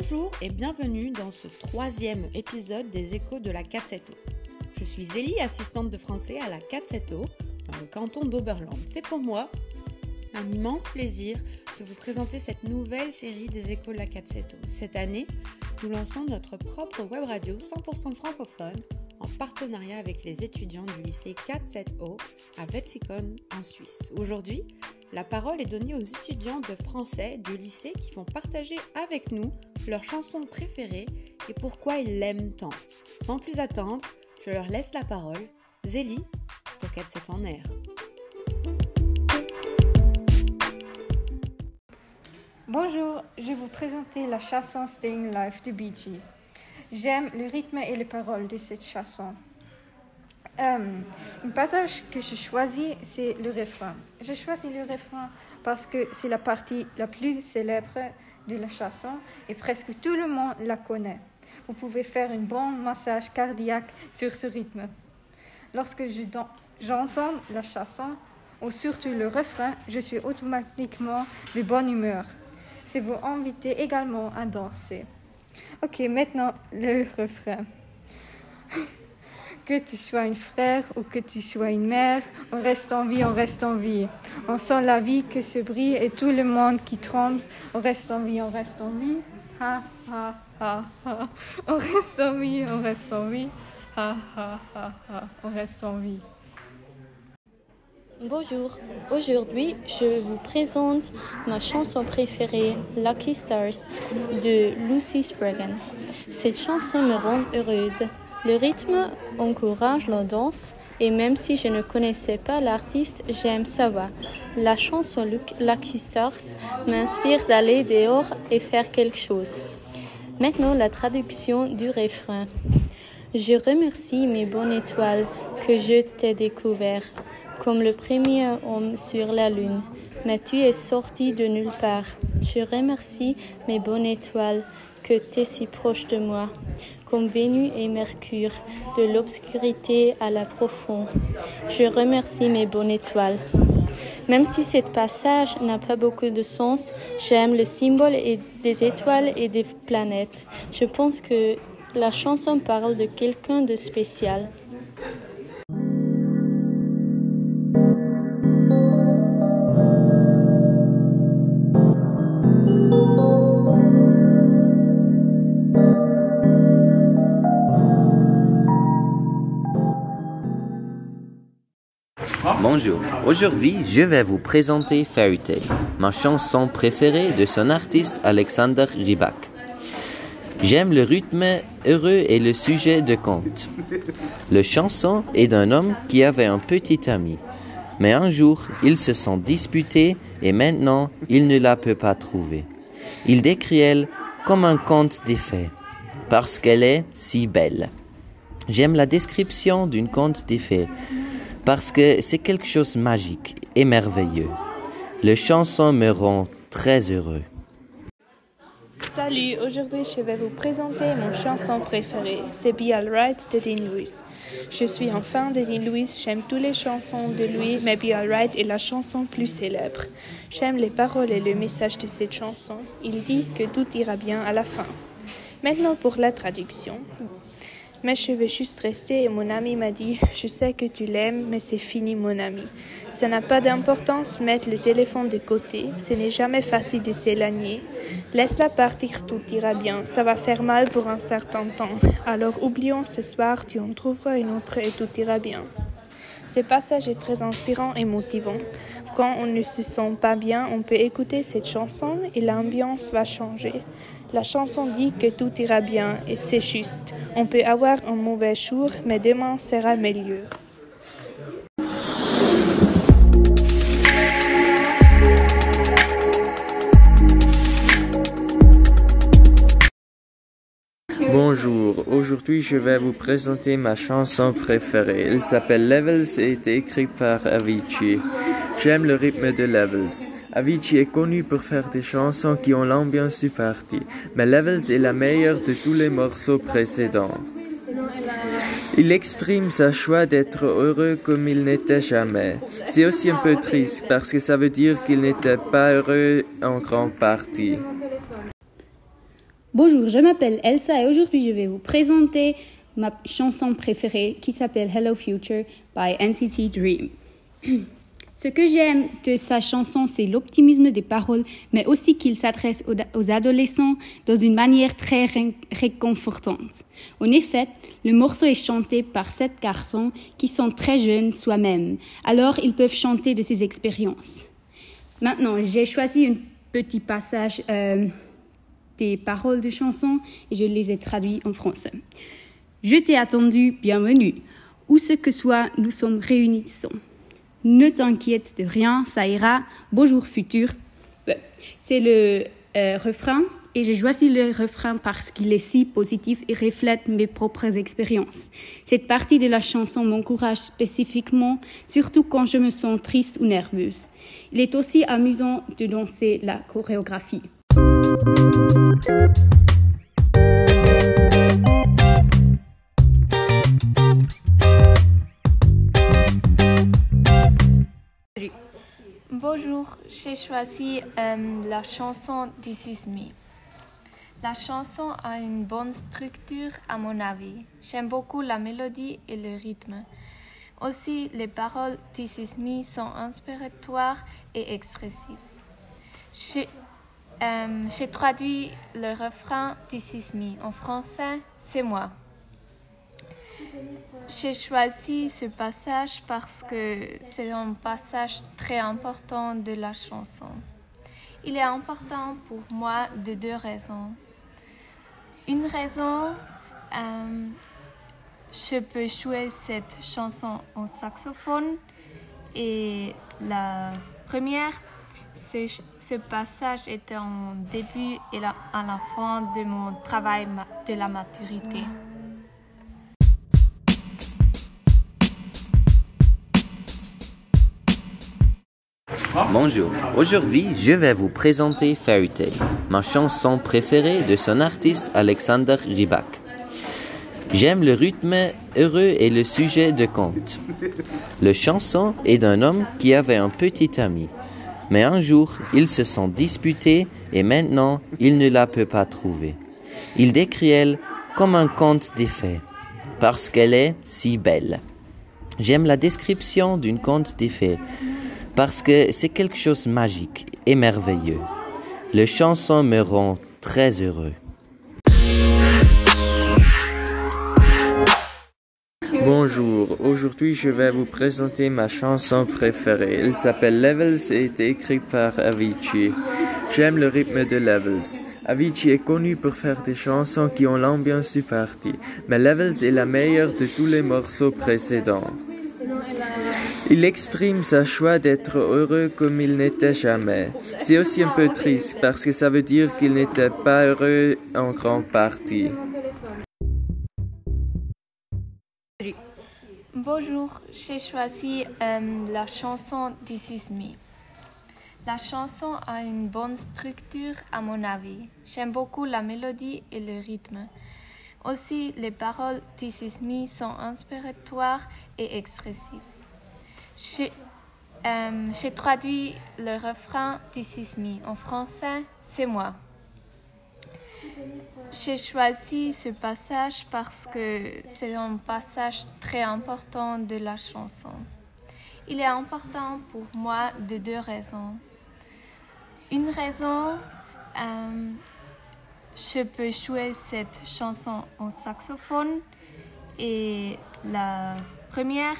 Bonjour et bienvenue dans ce troisième épisode des Échos de la 4-7-O. Je suis Zélie, assistante de français à la 4-7-O dans le canton d'Oberland. C'est pour moi un immense plaisir de vous présenter cette nouvelle série des Échos de la 4-7-O. Cette année, nous lançons notre propre web radio 100% francophone en partenariat avec les étudiants du lycée 4-7-O à Wetzikon en Suisse. Aujourd'hui, la parole est donnée aux étudiants de français du lycée qui vont partager avec nous leurs chansons préférées et pourquoi ils l'aiment tant. Sans plus attendre, je leur laisse la parole. Zélie, pour 4-7 en air. Bonjour, je vais vous présenter la chanson Staying Life de Bee Gees. J'aime le rythme et les paroles de cette chanson. Euh, un passage que je choisis, c'est le refrain. Je choisis le refrain parce que c'est la partie la plus célèbre de la chanson et presque tout le monde la connaît. Vous pouvez faire un bon massage cardiaque sur ce rythme. Lorsque j'entends la chanson, ou surtout le refrain, je suis automatiquement de bonne humeur. C'est vous inviter également à danser. Ok, maintenant le refrain. que tu sois une frère ou que tu sois une mère, on reste en vie, on reste en vie. On sent la vie que se brille et tout le monde qui tremble. On reste en vie, on reste en vie. Ha, ha, ha, ha. On reste en vie, on reste en vie. Ha, ha, ha, ha. On reste en vie. Bonjour, aujourd'hui je vous présente ma chanson préférée, Lucky Stars, de Lucy Spraggan. Cette chanson me rend heureuse. Le rythme encourage la danse et même si je ne connaissais pas l'artiste, j'aime sa voix. La chanson Lucky m'inspire d'aller dehors et faire quelque chose. Maintenant la traduction du refrain. Je remercie mes bonnes étoiles que je t'ai découvert comme le premier homme sur la lune. Mais tu es sorti de nulle part. Je remercie mes bonnes étoiles que tu es si proche de moi, comme Vénus et Mercure, de l'obscurité à la profonde. Je remercie mes bonnes étoiles. Même si ce passage n'a pas beaucoup de sens, j'aime le symbole des étoiles et des planètes. Je pense que la chanson parle de quelqu'un de spécial. Bonjour, aujourd'hui je vais vous présenter Fairy Tale, ma chanson préférée de son artiste Alexander Rybak. J'aime le rythme heureux et le sujet de conte. Le chanson est d'un homme qui avait un petit ami. Mais un jour, ils se sont disputés et maintenant, il ne la peut pas trouver. Il décrit elle comme un conte des fées, parce qu'elle est si belle. J'aime la description d'une conte des fées parce que c'est quelque chose de magique et merveilleux. Le chanson me rend très heureux. Salut, aujourd'hui je vais vous présenter mon chanson préférée. C'est Be Alright de Dean Lewis. Je suis un fan de Dean Lewis, j'aime toutes les chansons de lui, mais Be Alright est la chanson plus célèbre. J'aime les paroles et le message de cette chanson. Il dit que tout ira bien à la fin. Maintenant pour la traduction. Mais je vais juste rester et mon ami m'a dit Je sais que tu l'aimes, mais c'est fini, mon ami. Ça n'a pas d'importance, mettre le téléphone de côté. Ce n'est jamais facile de s'éloigner. Laisse-la partir, tout ira bien. Ça va faire mal pour un certain temps. Alors oublions ce soir, tu en trouveras une autre et tout ira bien. Ce passage est très inspirant et motivant. Quand on ne se sent pas bien, on peut écouter cette chanson et l'ambiance va changer. La chanson dit que tout ira bien et c'est juste. On peut avoir un mauvais jour, mais demain sera meilleur. Bonjour, aujourd'hui je vais vous présenter ma chanson préférée. Elle s'appelle Levels et été écrite par Avicii. J'aime le rythme de Levels. Avicii est connu pour faire des chansons qui ont l'ambiance du party, mais Levels est la meilleure de tous les morceaux précédents. Il exprime sa joie d'être heureux comme il n'était jamais. C'est aussi un peu triste parce que ça veut dire qu'il n'était pas heureux en grande partie. Bonjour, je m'appelle Elsa et aujourd'hui je vais vous présenter ma chanson préférée qui s'appelle Hello Future by NCT Dream. Ce que j'aime de sa chanson, c'est l'optimisme des paroles, mais aussi qu'il s'adresse aux, adolescents dans une manière très réconfortante. En effet, le morceau est chanté par sept garçons qui sont très jeunes soi-même, alors ils peuvent chanter de ces expériences. Maintenant, j'ai choisi un petit passage euh, des paroles de chanson et je les ai traduits en français. Je t'ai attendu, bienvenue. Où ce que soit, nous sommes réunissons. Ne t'inquiète de rien, ça ira. Bonjour futur. C'est le euh, refrain et j'ai choisi le refrain parce qu'il est si positif et reflète mes propres expériences. Cette partie de la chanson m'encourage spécifiquement, surtout quand je me sens triste ou nerveuse. Il est aussi amusant de danser la chorégraphie. Bonjour, j'ai choisi euh, la chanson This Is Me. La chanson a une bonne structure à mon avis. J'aime beaucoup la mélodie et le rythme. Aussi, les paroles This Is Me sont inspiratoires et expressives. J'ai euh, traduit le refrain This Is Me en français, c'est moi. J'ai choisi ce passage parce que c'est un passage très important de la chanson. Il est important pour moi de deux raisons. Une raison, euh, je peux jouer cette chanson en saxophone et la première, ce passage est en début et à la fin de mon travail de la maturité. Bonjour, aujourd'hui je vais vous présenter Fairy Tale, ma chanson préférée de son artiste Alexander Rybak. J'aime le rythme heureux et le sujet de conte. Le chanson est d'un homme qui avait un petit ami. Mais un jour, ils se sont disputés et maintenant, il ne la peut pas trouver. Il décrit elle comme un conte des fées, parce qu'elle est si belle. J'aime la description d'une conte des fées parce que c'est quelque chose de magique et merveilleux. Le chanson me rend très heureux. Bonjour, aujourd'hui je vais vous présenter ma chanson préférée. Elle s'appelle Levels et est écrite par Avicii. J'aime le rythme de Levels. Avicii est connu pour faire des chansons qui ont l'ambiance du party, mais Levels est la meilleure de tous les morceaux précédents. Il exprime sa joie d'être heureux comme il n'était jamais. C'est aussi un peu triste parce que ça veut dire qu'il n'était pas heureux en grande partie. Bonjour, j'ai choisi euh, la chanson This. La chanson a une bonne structure à mon avis. J'aime beaucoup la mélodie et le rythme. Aussi, les paroles This sont inspiratoires et expressives. Euh, j'ai traduit le refrain This en français, c'est moi. J'ai choisi ce passage parce que c'est un passage très important de la chanson. Il est important pour moi de deux raisons. Une raison, euh, je peux jouer cette chanson en saxophone et la première,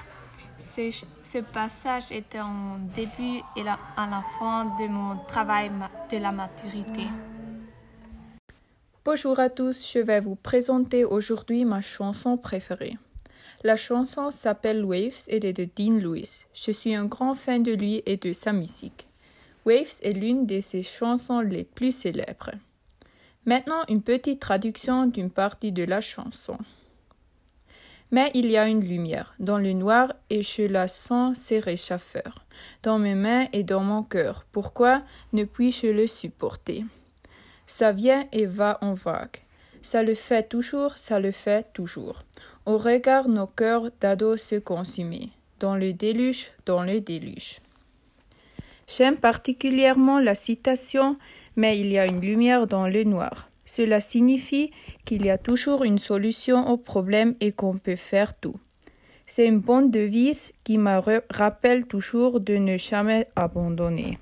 ce passage est en début et à la de mon travail de la maturité. Bonjour à tous, je vais vous présenter aujourd'hui ma chanson préférée. La chanson s'appelle Waves et est de Dean Lewis. Je suis un grand fan de lui et de sa musique. Waves est l'une de ses chansons les plus célèbres. Maintenant, une petite traduction d'une partie de la chanson. Mais il y a une lumière dans le noir et je la sens se réchauffer dans mes mains et dans mon cœur. Pourquoi ne puis-je le supporter? Ça vient et va en vague. Ça le fait toujours, ça le fait toujours. On regarde nos cœurs d'ados se consumer, dans le déluge, dans le déluge. J'aime particulièrement la citation, mais il y a une lumière dans le noir. Cela signifie qu'il y a toujours une solution au problème et qu'on peut faire tout. C'est une bonne devise qui me rappelle toujours de ne jamais abandonner.